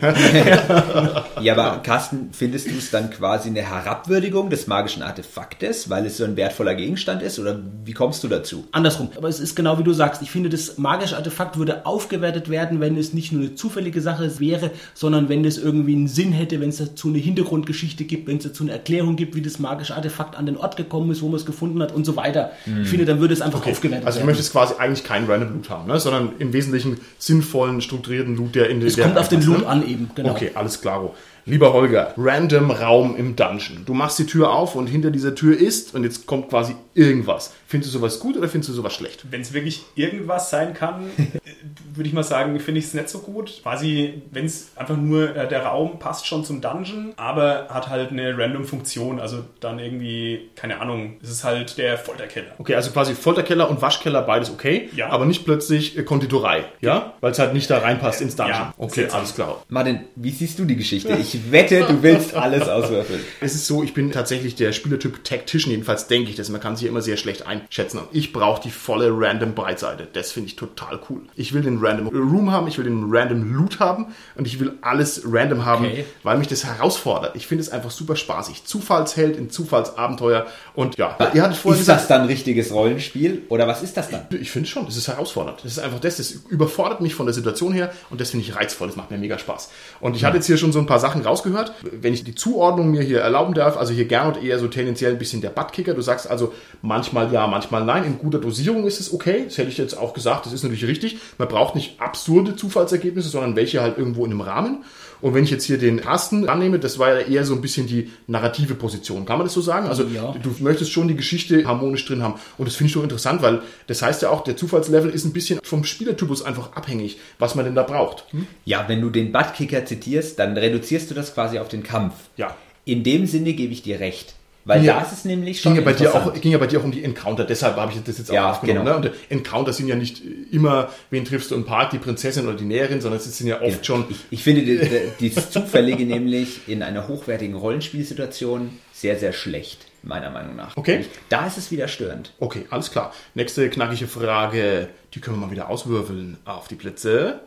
Ja, aber Carsten, findest du es dann quasi eine Herabwürdigung des magischen Artefaktes, weil es so ein wertvoller Gegenstand ist? Oder wie kommst du dazu? Andersrum. Aber es ist genau wie du sagst. Ich finde, das magische Artefakt würde aufgewertet werden, wenn es nicht nur eine zufällige Sache wäre, sondern wenn es irgendwie einen Sinn hätte, wenn es dazu eine Hintergrundgeschichte gibt, wenn es dazu eine Erklärung gibt, wie das magische Artefakt an den Ort gekommen ist, wo man es gefunden hat und so weiter. Ich finde, dann würde es einfach aufgewertet Also du werden. möchtest quasi eigentlich keinen Random Loot haben, ne? sondern im Wesentlichen sinnvollen, strukturierten Loot, der in es der kommt auf den Loot ne? an eben. Genau. Okay, alles klar. Lieber Holger, random Raum im Dungeon. Du machst die Tür auf und hinter dieser Tür ist und jetzt kommt quasi irgendwas. Findest du sowas gut oder findest du sowas schlecht? Wenn es wirklich irgendwas sein kann, äh, würde ich mal sagen, finde ich es nicht so gut. Quasi, wenn es einfach nur äh, der Raum passt schon zum Dungeon, aber hat halt eine random Funktion. Also dann irgendwie, keine Ahnung, es ist halt der Folterkeller. Okay, also quasi Folterkeller und Waschkeller, beides okay, Ja. aber nicht plötzlich äh, Konditorei, ja? Weil es halt nicht da reinpasst ins Dungeon. Ja, okay, alles klar. Martin, wie siehst du die Geschichte? Ich wette, du willst alles auswürfeln. Es ist so, ich bin tatsächlich der Spielertyp Tactician, jedenfalls denke ich das. Man kann sich immer sehr schlecht einschätzen. Und ich brauche die volle random Breitseite. Das finde ich total cool. Ich will den random Room haben, ich will den random Loot haben und ich will alles random haben, Okay. weil mich das herausfordert. Ich finde es einfach super spaßig. Zufallsheld in Zufallsabenteuer und ja, ihr hattet vorhin Ist gesagt, das dann richtiges Rollenspiel oder was ist das dann? ich finde schon, es ist herausfordernd. Das ist einfach das, das überfordert mich von der Situation her und das finde ich reizvoll, das macht mir mega Spaß. Und ich hatte jetzt hier schon so ein paar Sachen Sachen rausgehört. Wenn ich die Zuordnung mir hier erlauben darf, also hier Gernot eher so tendenziell ein bisschen der Buttkicker. Du sagst also manchmal ja, manchmal nein. In guter Dosierung ist es okay. Das hätte ich jetzt auch gesagt. Das ist natürlich richtig. Man braucht nicht absurde Zufallsergebnisse, sondern welche halt irgendwo in einem Rahmen. Und wenn ich jetzt hier den Carsten annehme, das war ja eher so ein bisschen die narrative Position. Kann man das so sagen? Also Ja. du möchtest schon die Geschichte harmonisch drin haben. Und das finde ich schon interessant, weil das heißt ja auch, der Zufallslevel ist ein bisschen vom Spielertypus einfach abhängig, was man denn da braucht. Hm? Ja, wenn du den Buttkicker zitierst, dann reduzierst du das quasi auf den Kampf. Ja. In dem Sinne gebe ich dir recht. Weil Ja. da ist es nämlich schon Ging ja, bei dir auch, ging ja bei dir auch um die Encounter, deshalb habe ich das jetzt auch Ja, aufgenommen. genau. Ne? Und Encounter sind ja nicht immer, wen triffst du im Park, die Prinzessin oder die Näherin, sondern es sind ja oft schon Ich, ich finde die- die- dieses Zufällige nämlich in einer hochwertigen Rollenspielsituation sehr, sehr schlecht, meiner Meinung nach. Okay. Da ist es wieder störend. Okay, alles klar. Nächste knackige Frage. Die können wir mal wieder auswürfeln. Auf die Plätze.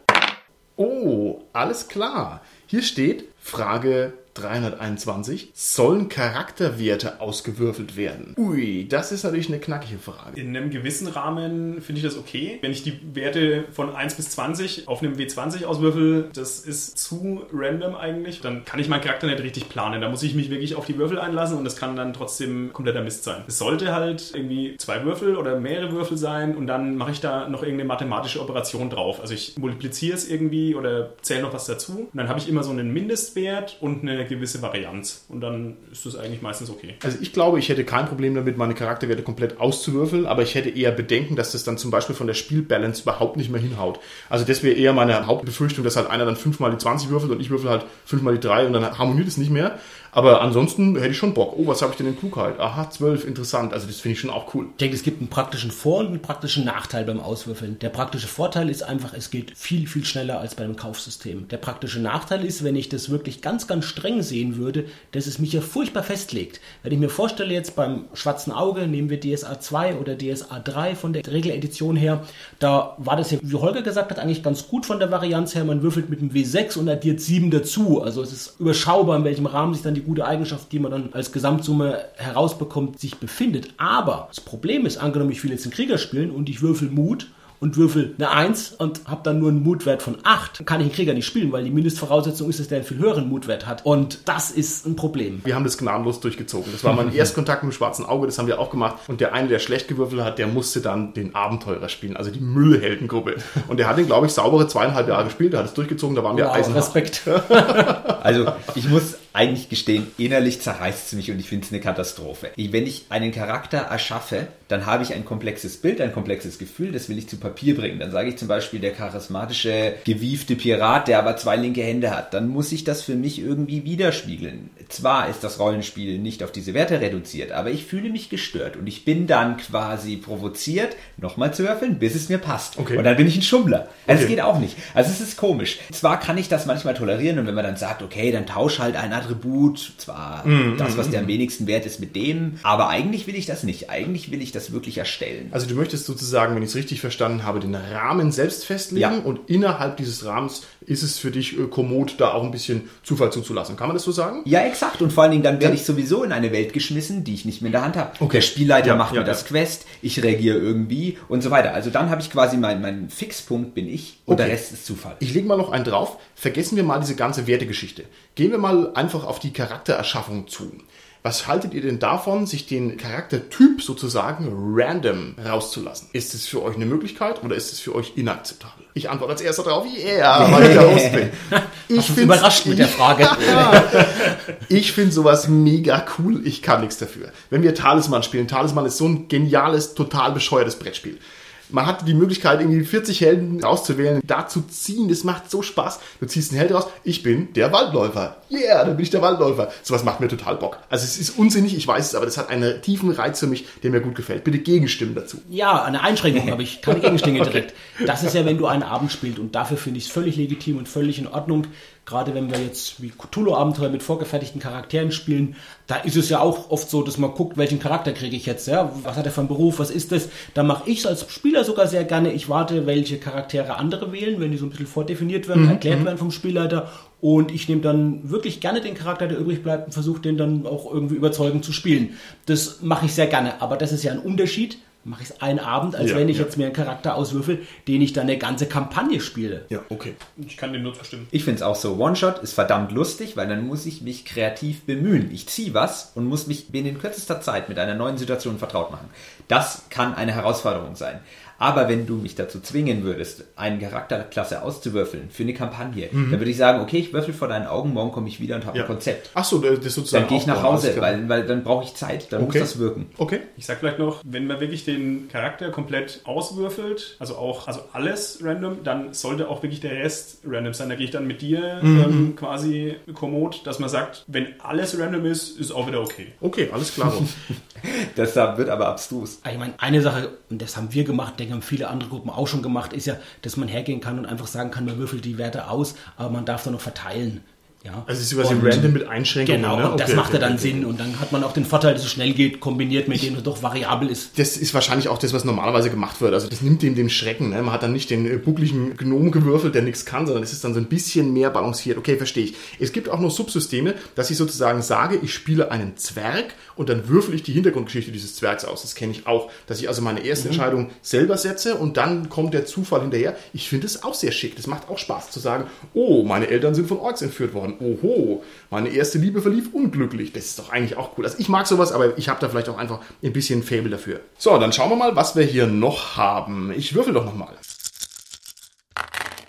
Oh, alles klar. Hier steht Frage 321. Sollen Charakterwerte ausgewürfelt werden? Ui, das ist natürlich eine knackige Frage. In einem gewissen Rahmen finde ich das okay. Wenn ich die Werte von 1 bis 20 auf einem W20 auswürfel, das ist zu random eigentlich, dann kann ich meinen Charakter nicht richtig planen. Da muss ich mich wirklich auf die Würfel einlassen und das kann dann trotzdem kompletter Mist sein. Es sollte halt irgendwie zwei Würfel oder mehrere Würfel sein und dann mache ich da noch irgendeine mathematische Operation drauf. Also ich multipliziere es irgendwie oder zähle noch was dazu und dann habe ich immer so einen Mindestwert und eine gewisse Varianz und dann ist das eigentlich meistens okay. Also ich glaube, ich hätte kein Problem damit, meine Charakterwerte komplett auszuwürfeln, aber ich hätte eher Bedenken, dass das dann zum Beispiel von der Spielbalance überhaupt nicht mehr hinhaut. Also das wäre eher meine Hauptbefürchtung, dass halt einer dann fünfmal die 20 würfelt und ich würfel halt fünfmal die 3 und dann harmoniert es nicht mehr. Aber ansonsten hätte ich schon Bock. Oh, was habe ich denn in Klugheit? Aha, 12, interessant. Also das finde ich schon auch cool. Ich denke, es gibt einen praktischen Vor- und einen praktischen Nachteil beim Auswürfeln. Der praktische Vorteil ist einfach, es geht viel, viel schneller als bei einem Kaufsystem. Der praktische Nachteil ist, wenn ich das wirklich ganz, ganz streng sehen würde, dass es mich ja furchtbar festlegt. Wenn ich mir vorstelle, jetzt beim schwarzen Auge, nehmen wir DSA 2 oder DSA 3 von der Regeledition her, da war das ja, wie Holger gesagt hat, eigentlich ganz gut von der Varianz her. Man würfelt mit dem W6 und addiert 7 dazu. Also es ist überschaubar, in welchem Rahmen sich dann die gute Eigenschaft, die man dann als Gesamtsumme herausbekommt, sich befindet. Aber das Problem ist, angenommen, ich will jetzt einen Krieger spielen und ich würfel Mut und würfel eine 1 und habe dann nur einen Mutwert von 8, dann kann ich den Krieger nicht spielen, weil die Mindestvoraussetzung ist, dass der einen viel höheren Mutwert hat. Und das ist ein Problem. Wir haben das gnadenlos durchgezogen. Das war mein Erstkontakt mit dem schwarzen Auge, das haben wir auch gemacht. Und der eine, der schlecht gewürfelt hat, der musste dann den Abenteurer spielen, also die Müllheldengruppe. Und der hat den, glaube ich, saubere zweieinhalb Jahre gespielt, der hat es durchgezogen, da waren wir Wow, eisenhart. Respekt. Also ich muss eigentlich gestehen, innerlich zerreißt es mich und ich finde es eine Katastrophe. Ich- Wenn ich einen Charakter erschaffe, dann habe ich ein komplexes Bild, ein komplexes Gefühl, das will ich zu Papier bringen. Dann sage ich zum Beispiel der charismatische, gewiefte Pirat, der aber zwei linke Hände hat. Dann muss ich das für mich irgendwie widerspiegeln. Zwar ist das Rollenspiel nicht auf diese Werte reduziert, aber ich fühle mich gestört und ich bin dann quasi provoziert, nochmal zu würfeln, bis es mir passt. Okay. Und dann bin ich ein Schummler. Also Okay. es geht auch nicht. Also es ist komisch. Zwar kann ich das manchmal tolerieren und wenn man dann sagt, okay, dann tausch halt ein Attribut, zwar Mhm, das, was der am wenigsten wert ist, mit dem, aber eigentlich will ich das nicht. Eigentlich will ich das wirklich erstellen. Also du möchtest sozusagen, wenn ich es richtig verstanden habe, den Rahmen selbst festlegen Ja. und innerhalb dieses Rahmens ist es für dich äh, kommod, da auch ein bisschen Zufall zuzulassen. Kann man das so sagen? Ja, exakt. Und vor allen Dingen, dann werde Ja. ich sowieso in eine Welt geschmissen, die ich nicht mehr in der Hand habe. Okay. Der Spielleiter Ja, macht mir das. Quest, ich reagiere irgendwie und so weiter. Also dann habe ich quasi mein, mein Fixpunkt bin ich und Okay. der Rest ist Zufall. Ich lege mal noch einen drauf. Vergessen wir mal diese ganze Wertegeschichte. Gehen wir mal einfach auf die Charaktererschaffung zu. Was haltet ihr denn davon, sich den Charaktertyp sozusagen random rauszulassen? Ist es für euch eine Möglichkeit oder ist es für euch inakzeptabel? Ich antworte als erster drauf, yeah, weil ich der Host bin. Ich find's- überrascht mit der Frage. Ich finde sowas mega cool. Ich kann nichts dafür. Wenn wir Talisman spielen, Talisman ist so ein geniales, total bescheuertes Brettspiel. Man hat die Möglichkeit, irgendwie 40 Helden rauszuwählen, da zu ziehen. Das macht so Spaß. Du ziehst einen Held raus. Ich bin der Waldläufer. Yeah, dann bin ich der Waldläufer. Sowas macht mir total Bock. Also es ist unsinnig, ich weiß es, aber das hat einen tiefen Reiz für mich, der mir gut gefällt. Bitte Gegenstimmen dazu. Ja, eine Einschränkung habe ich, keine Gegenstände direkt. Das ist ja, wenn du einen Abend spielst und dafür finde ich es völlig legitim und völlig in Ordnung. Gerade wenn wir jetzt wie Cthulhu-Abenteuer mit vorgefertigten Charakteren spielen, da ist es ja auch oft so, dass man guckt, welchen Charakter kriege ich jetzt, ja? Was hat er für einen Beruf, was ist das? Da mache ich es als Spieler sogar sehr gerne. Ich warte, welche Charaktere andere wählen, wenn die so ein bisschen vordefiniert werden, erklärt werden vom Spielleiter. Und ich nehme dann wirklich gerne den Charakter, der übrig bleibt, und versuche den dann auch irgendwie überzeugend zu spielen. Das mache ich sehr gerne. Aber das ist ja ein Unterschied, mache ich es einen Abend, als Ja, wenn ich ja. jetzt mir einen Charakter auswürfel, den ich dann eine ganze Kampagne spiele. Ja, okay. Ich kann dem nur zustimmen. Ich finde es auch so. One-Shot ist verdammt lustig, weil dann muss ich mich kreativ bemühen. Ich ziehe was und muss mich binnen kürzester Zeit mit einer neuen Situation vertraut machen. Das kann eine Herausforderung sein. Aber wenn du mich dazu zwingen würdest, eine Charakterklasse auszuwürfeln für eine Kampagne, dann würde ich sagen, okay, ich würfel vor deinen Augen, morgen komme ich wieder und habe Ja. ein Konzept. Ach so, das ist sozusagen Dann gehe ich nach Hause, weil, weil dann brauche ich Zeit, dann Okay. muss das wirken. Okay. Ich sag vielleicht noch, wenn man wirklich den Charakter komplett auswürfelt, also auch also alles random, dann sollte auch wirklich der Rest random sein. Da gehe ich dann mit dir ähm, quasi kommod, dass man sagt, wenn alles random ist, ist auch wieder okay. Okay, alles klar. Da wird aber abstrus. Ich meine, eine Sache, und das haben wir gemacht, denke haben viele andere Gruppen auch schon gemacht, ist ja, dass man hergehen kann und einfach sagen kann, man würfelt die Werte aus, aber man darf dann noch verteilen. Ja. Also es ist quasi Und- random mit Einschränkungen. Genau, ne? und das Okay, macht ja okay, dann okay. Sinn und dann hat man auch den Vorteil, dass es schnell geht, kombiniert mit dem es doch variabel ist. Das ist wahrscheinlich auch das, was normalerweise gemacht wird. Also das nimmt dem den Schrecken. Ne? Man hat dann nicht den äh, buckligen Gnom gewürfelt, der nichts kann, sondern es ist dann so ein bisschen mehr balanciert. Okay, verstehe ich. Es gibt auch noch Subsysteme, dass ich sozusagen sage, ich spiele einen Zwerg und dann würfel ich die Hintergrundgeschichte dieses Zwergs aus. Das kenne ich auch. Dass ich also meine erste Entscheidung selber setze und dann kommt der Zufall hinterher. Ich finde es auch sehr schick. Das macht auch Spaß zu sagen, oh, meine Eltern sind von Orks entführt worden. Oho, meine erste Liebe verlief unglücklich. Das ist doch eigentlich auch cool. Also ich mag sowas, aber ich habe da vielleicht auch einfach ein bisschen Fable dafür. So, dann schauen wir mal, was wir hier noch haben. Ich würfel doch noch mal.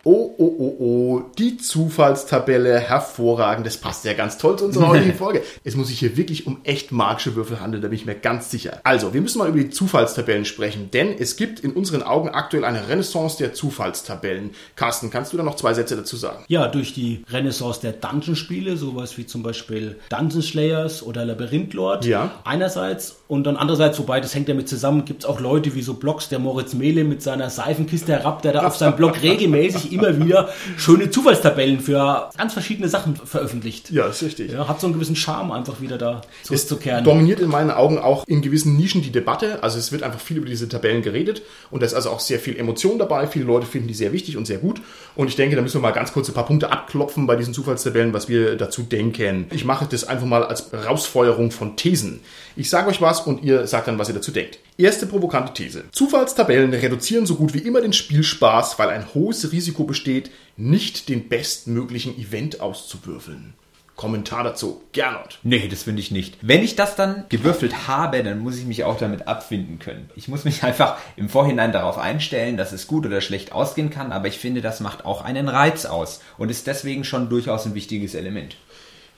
Oh, oh, oh, oh, die Zufallstabelle, hervorragend. Das passt ja ganz toll zu unserer heutigen Folge. Es muss sich hier wirklich um echt magische Würfel handeln, da bin ich mir ganz sicher. Also, wir müssen mal über die Zufallstabellen sprechen, denn es gibt in unseren Augen aktuell eine Renaissance der Zufallstabellen. Carsten, kannst du da noch zwei Sätze dazu sagen? Ja, durch die Renaissance der Dungeon-Spiele, sowas wie zum Beispiel Dungeon Slayers oder Labyrinth Lord. Ja. Einerseits und dann andererseits, wobei das hängt damit zusammen, gibt es auch Leute wie so Blogs, der Moritz Mehle mit seiner Seifenkiste herab, der da auf seinem Blog regelmäßig immer wieder schöne Zufallstabellen für ganz verschiedene Sachen veröffentlicht. Ja, ist richtig. Ja, hat so einen gewissen Charme, einfach wieder da Es zurückzukehren. dominiert in meinen Augen auch in gewissen Nischen die Debatte. Also es wird einfach viel über diese Tabellen geredet und da ist also auch sehr viel Emotion dabei. Viele Leute finden die sehr wichtig und sehr gut. Und ich denke, da müssen wir mal ganz kurz ein paar Punkte abklopfen bei diesen Zufallstabellen, was wir dazu denken. Ich mache das einfach mal als Rausfeuerung von Thesen. Ich sage euch was und ihr sagt dann, was ihr dazu denkt. Erste provokante These. Zufallstabellen reduzieren so gut wie immer den Spielspaß, weil ein hohes Risiko besteht, nicht den bestmöglichen Event auszuwürfeln. Kommentar dazu. Gernot. Nee, das finde ich nicht. Wenn ich das dann gewürfelt habe, dann muss ich mich auch damit abfinden können. Ich muss mich einfach im Vorhinein darauf einstellen, dass es gut oder schlecht ausgehen kann, aber ich finde, das macht auch einen Reiz aus und ist deswegen schon durchaus ein wichtiges Element.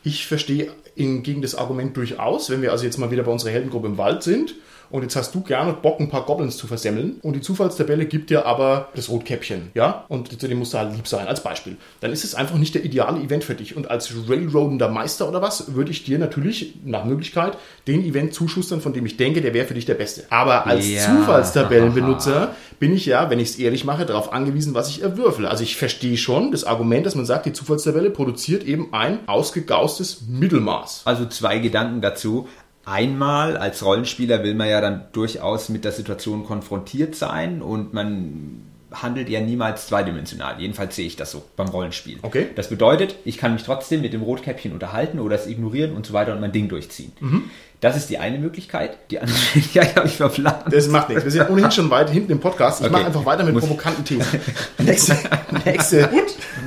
Ich verstehe hingegen das Argument durchaus, wenn wir also jetzt mal wieder bei unserer Heldengruppe im Wald sind und jetzt hast du gerne Bock, ein paar Goblins zu versemmeln und die Zufallstabelle gibt dir aber das Rotkäppchen, ja? Und zu dem musst du halt lieb sein, als Beispiel. Dann ist es einfach nicht der ideale Event für dich. Und als Railroadender Meister oder was, würde ich dir natürlich nach Möglichkeit den Event zuschustern, von dem ich denke, der wäre für dich der beste. Aber als Ja. Zufallstabellenbenutzer bin ich ja, wenn ich es ehrlich mache, darauf angewiesen, was ich erwürfle. Also ich verstehe schon das Argument, dass man sagt, die Zufallstabelle produziert eben ein ausgegaustes Mittelmaß. Also zwei Gedanken dazu. Einmal, als Rollenspieler will man ja dann durchaus mit der Situation konfrontiert sein und man handelt ja niemals zweidimensional. Jedenfalls sehe ich das so beim Rollenspiel. Okay. Das bedeutet, ich kann mich trotzdem mit dem Rotkäppchen unterhalten oder es ignorieren und so weiter und mein Ding durchziehen. Das ist die eine Möglichkeit. Die andere, ja, habe ich verplant. Das macht nichts. Wir sind ohnehin schon weit hinten im Podcast. Ich Okay. mache einfach weiter mit Muss- provokanten Thesen. Nächste, nächste,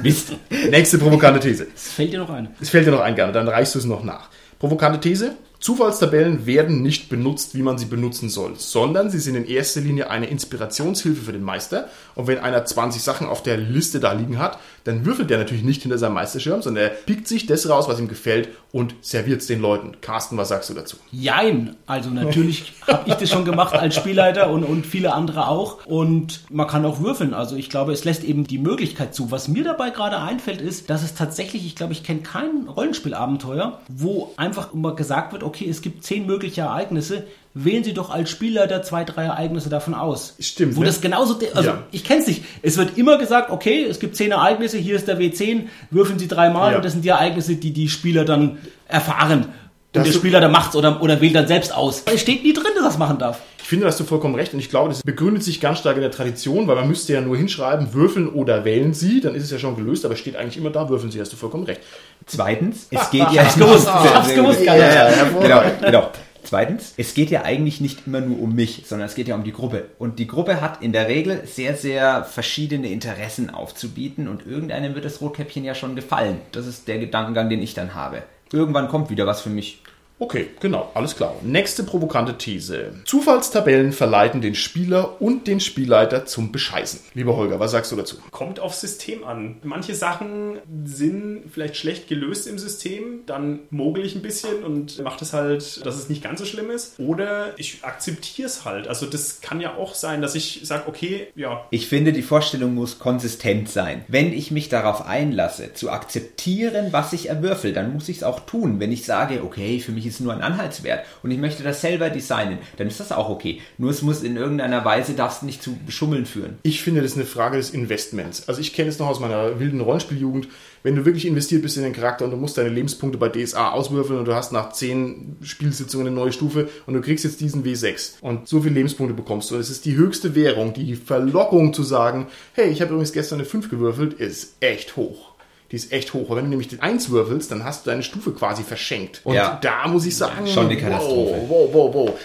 Mist. nächste provokante These. Es fällt dir noch ein. Es fällt dir noch ein, gerne, dann reichst du es noch nach. Provokante These. Zufallstabellen werden nicht benutzt, wie man sie benutzen soll, sondern sie sind in erster Linie eine Inspirationshilfe für den Meister. Und wenn einer 20 Sachen auf der Liste da liegen hat, dann würfelt der natürlich nicht hinter seinem Meisterschirm, sondern er pickt sich das raus, was ihm gefällt und serviert es den Leuten. Carsten, was sagst du dazu? Jein. Also natürlich habe ich das schon gemacht als Spielleiter und, und viele andere auch. Und man kann auch würfeln. Also ich glaube, es lässt eben die Möglichkeit zu. Was mir dabei gerade einfällt, ist, dass es tatsächlich, ich glaube, ich kenne kein Rollenspielabenteuer, wo einfach immer gesagt wird, okay, es gibt zehn mögliche Ereignisse. Wählen Sie doch als Spielleiter zwei, drei Ereignisse davon aus. Stimmt, Wo ne? das genauso, also Ja. ich kenne es nicht. Es wird immer gesagt, okay, es gibt zehn Ereignisse, hier ist der W10, würfeln Sie dreimal Ja. und das sind die Ereignisse, die die Spieler dann erfahren. Das Und der du- Spieler, der macht's oder, oder wählt dann selbst aus. Es steht nie drin, dass er es machen darf. Ich finde, da hast du vollkommen recht und ich glaube, das begründet sich ganz stark in der Tradition, weil man müsste ja nur hinschreiben, würfeln oder wählen Sie, dann ist es ja schon gelöst, aber es steht eigentlich immer da, würfeln Sie, hast du vollkommen recht. Zweitens, es geht ja Hab's gewusst, hab's gewusst, ja, ja, ja, genau, genau. Zweitens, es geht ja eigentlich nicht immer nur um mich, sondern es geht ja um die Gruppe. Und die Gruppe hat in der Regel sehr, sehr verschiedene Interessen aufzubieten und irgendeinem wird das Rotkäppchen ja schon gefallen. Das ist der Gedankengang, den ich dann habe. Irgendwann kommt wieder was für mich. Okay, genau, alles klar. Nächste provokante These. Zufallstabellen verleiten den Spieler und den Spielleiter zum Bescheißen. Lieber Holger, was sagst du dazu? Kommt aufs System an. Manche Sachen sind vielleicht schlecht gelöst im System, dann mogel ich ein bisschen und mache das halt, dass es nicht ganz so schlimm ist. Oder ich akzeptiere es halt. Also das kann ja auch sein, dass ich sage, okay, ja. Ich finde, die Vorstellung muss konsistent sein. Wenn ich mich darauf einlasse, zu akzeptieren, was ich erwürfel, dann muss ich es auch tun. Wenn ich sage, okay, für mich ist nur ein Anhaltswert und ich möchte das selber designen, dann ist das auch okay. Nur es muss in irgendeiner Weise, darfst nicht zu Beschummeln führen. Ich finde, das ist eine Frage des Investments. Also ich kenne es noch aus meiner wilden Rollenspieljugend. Wenn du wirklich investiert bist in den Charakter und du musst deine Lebenspunkte bei DSA auswürfeln und du hast nach zehn Spielsitzungen eine neue Stufe und du kriegst jetzt diesen W6 und so viele Lebenspunkte bekommst du. Das ist die höchste Währung. Die Verlockung zu sagen, hey, ich habe übrigens gestern eine 5 gewürfelt, ist echt hoch die ist echt hoch. Und wenn du nämlich den 1 würfelst, dann hast du deine Stufe quasi verschenkt. Und Ja. da muss ich sagen, Schon eine Katastrophe. Wow, wow, wow, wow.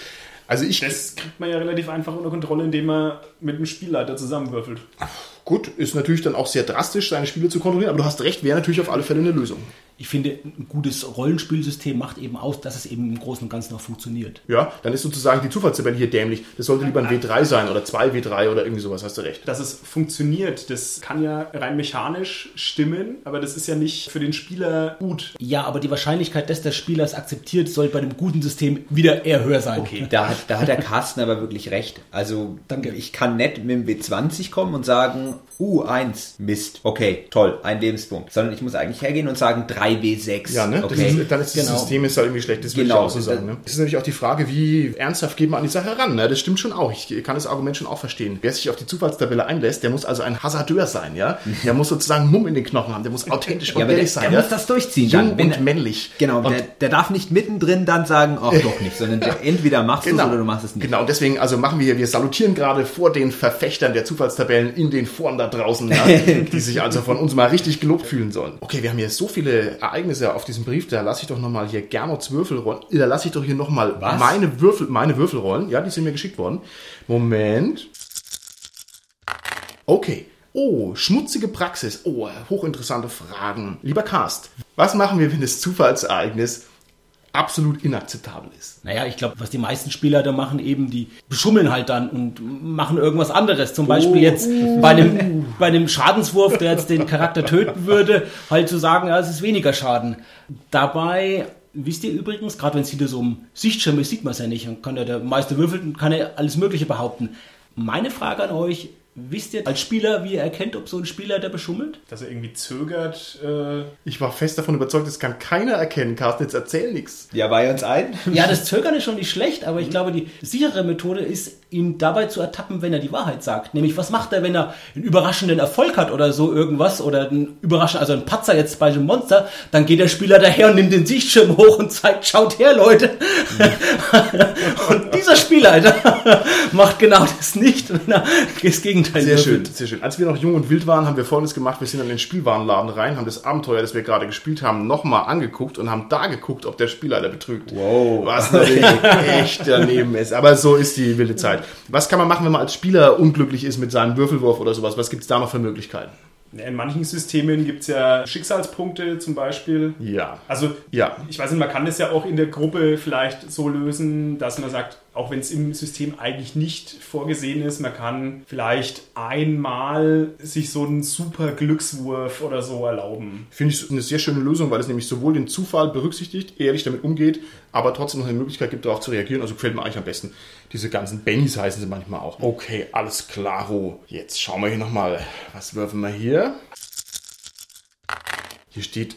Also ich, Das kriegt man ja relativ einfach unter Kontrolle, indem man mit dem Spielleiter zusammenwürfelt. gut, ist natürlich dann auch sehr drastisch, seine Spiele zu kontrollieren, aber du hast recht, wäre natürlich auf alle Fälle eine Lösung. Ich finde, ein gutes Rollenspielsystem macht eben aus, dass es eben im Großen und Ganzen auch funktioniert. Ja, dann ist sozusagen die Zufallstabelle hier dämlich. Das sollte lieber ein W3 sein oder zwei W3 oder irgendwie sowas, hast du recht. Dass es funktioniert, das kann ja rein mechanisch stimmen, aber das ist ja nicht für den Spieler gut. Ja, aber die Wahrscheinlichkeit, dass der Spieler es akzeptiert, soll bei einem guten System wieder eher höher sein. Okay. Da hat, da hat der Carsten aber wirklich recht. Also, Danke. ich kann nicht mit dem W20 kommen und sagen, uh, 1, Mist, okay, toll, ein Lebenspunkt. Sondern ich muss eigentlich hergehen und sagen 3W6. Ja, ne? Okay. Das ist, dann ist das Genau. System ist halt irgendwie schlecht, das würde Genau. ich auch so sagen. Ne? Das ist natürlich auch die Frage, wie ernsthaft geht man an die Sache ran. Ne? Das stimmt schon auch. Ich kann das Argument schon auch verstehen. Wer sich auf die Zufallstabelle einlässt, der muss also ein Hasardeur sein, ja? Der muss sozusagen Mumm in den Knochen haben, der muss authentisch und Ja, aber der, ehrlich sein. der ja? muss das durchziehen. Jung dann, wenn und männlich. Genau, Und der, der darf nicht mittendrin dann sagen, ach doch nicht, sondern der, entweder machst du es oder du machst es nicht. Genau, deswegen also machen wir wir salutieren gerade vor den Verfechtern der Zufallstabellen in den Foren da draußen, ja, die sich also von uns mal richtig gelobt fühlen sollen. Okay, wir haben hier so viele Ereignisse auf diesem Brief, da lasse ich doch nochmal hier Gernots Würfelrollen, da lasse ich doch hier nochmal meine Würfel, meine Würfelrollen, ja, die sind mir geschickt worden. Moment. Okay. Oh, schmutzige Praxis. Oh, hochinteressante Fragen. Lieber Cast, was machen wir, wenn das Zufallsereignis absolut inakzeptabel ist? Naja, ich glaube, was die meisten Spieler da machen, eben, die beschummeln halt dann und machen irgendwas anderes. Zum Beispiel jetzt bei einem, bei einem Schadenswurf, der jetzt den Charakter töten würde, halt zu sagen, ja, es ist weniger Schaden. Dabei, wisst ihr übrigens, gerade wenn es hinter so einem Sichtschirm ist, sieht man es ja nicht. Dann kann ja der Meister würfeln und kann ja alles Mögliche behaupten. Meine Frage an euch, wisst ihr als Spieler, wie ihr erkennt, ob so ein Spieler der beschummelt? Dass er irgendwie zögert. Äh, Ich war fest davon überzeugt, das kann keiner erkennen. Carsten, jetzt erzähl nichts. Ja, bei uns ein. Ja, das Zögern ist schon nicht schlecht, aber ich glaube, die sichere Methode ist, ihn dabei zu ertappen, wenn er die Wahrheit sagt. Nämlich, was macht er, wenn er einen überraschenden Erfolg hat oder so irgendwas oder einen überraschenden, also ein Patzer jetzt bei einem Monster, dann geht der Spieler daher und nimmt den Sichtschirm hoch und zeigt, schaut her, Leute. und dieser Spieler Alter, macht genau das nicht, wenn er das Gegenteil Sehr schön, sehr schön. Als wir noch jung und wild waren, haben wir Folgendes gemacht. Wir sind in den Spielwarenladen rein, haben das Abenteuer, das wir gerade gespielt haben, nochmal angeguckt und haben da geguckt, ob der Spielleiter betrügt. Wow. Was natürlich echt daneben ist. Aber so ist die wilde Zeit. Was kann man machen, wenn man als Spieler unglücklich ist mit seinem Würfelwurf oder sowas? Was gibt's da noch für Möglichkeiten? In manchen Systemen gibt es ja Schicksalspunkte zum Beispiel. Ja. Also, Ja. ich weiß nicht, man kann das ja auch in der Gruppe vielleicht so lösen, dass man sagt, auch wenn es im System eigentlich nicht vorgesehen ist, man kann vielleicht einmal sich so einen super Glückswurf oder so erlauben. Finde ich eine sehr schöne Lösung, weil es nämlich sowohl den Zufall berücksichtigt, ehrlich damit umgeht, aber trotzdem noch eine Möglichkeit gibt, darauf zu reagieren. Also gefällt mir eigentlich am besten. Diese ganzen Bennys heißen sie manchmal auch. Okay, alles klaro. Jetzt schauen wir hier nochmal. Was würfeln wir hier? Hier steht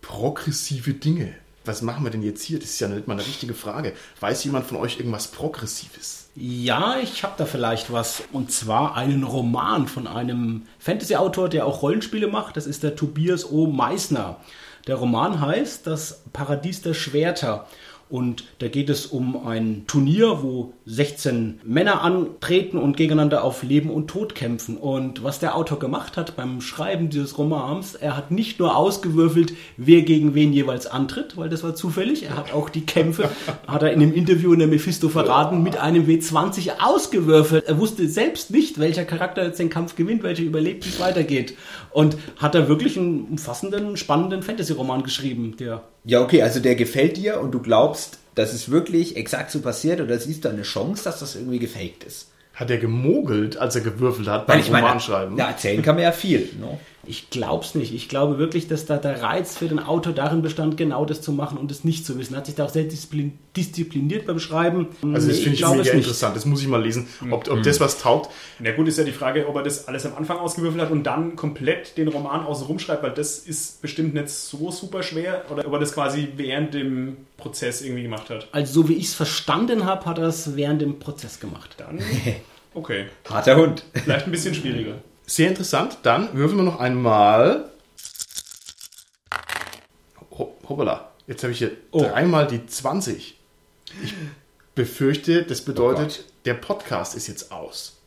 progressive Dinge. Was machen wir denn jetzt hier? Das ist ja nicht mal eine richtige Frage. Weiß jemand von euch irgendwas Progressives? Ja, ich habe da vielleicht was. Und zwar einen Roman von einem Fantasy-Autor, der auch Rollenspiele macht. Das ist der Tobias O. Meissner. Der Roman heißt Das Paradies der Schwerter. Und da geht es um ein Turnier, wo 16 Männer antreten und gegeneinander auf Leben und Tod kämpfen. Und was der Autor gemacht hat beim Schreiben dieses Romans, er hat nicht nur ausgewürfelt, wer gegen wen jeweils antritt, weil das war zufällig. Er hat auch die Kämpfe, hat er in einem Interview in der Mephisto verraten, mit einem W20 ausgewürfelt. Er wusste selbst nicht, welcher Charakter jetzt den Kampf gewinnt, welcher überlebt, wie es weitergeht. Und hat da wirklich einen umfassenden, spannenden Fantasy-Roman geschrieben, der Ja, okay, also der gefällt dir und du glaubst, dass es wirklich exakt so passiert oder siehst du eine Chance, dass das irgendwie gefaked ist? Hat er gemogelt, als er gewürfelt hat beim Romanschreiben? ja, erzählen kann man ja viel. Ne? Ich glaub's nicht. Ich glaube wirklich, dass da der Reiz für den Autor darin bestand, genau das zu machen und es nicht zu wissen. Er hat sich da auch sehr disziplin diszipliniert beim Schreiben. Also das finde ich, glaube mega es nicht. interessant. Das muss ich mal lesen, ob, ob das was taugt. Na gut, ist ja die Frage, ob er das alles am Anfang ausgewürfelt hat und dann komplett den Roman außen rumschreibt, weil das ist bestimmt nicht so super schwer. Oder ob er das quasi während dem Prozess irgendwie gemacht hat. Also so wie ich es verstanden habe, hat er es während dem Prozess gemacht. Dann, okay, Harter Hund. vielleicht ein bisschen schwieriger. Sehr interessant. Dann würfeln wir noch einmal. Ho- Hoppala. Jetzt habe ich hier Oh. dreimal die 20. Ich befürchte, das bedeutet, der Podcast ist jetzt aus.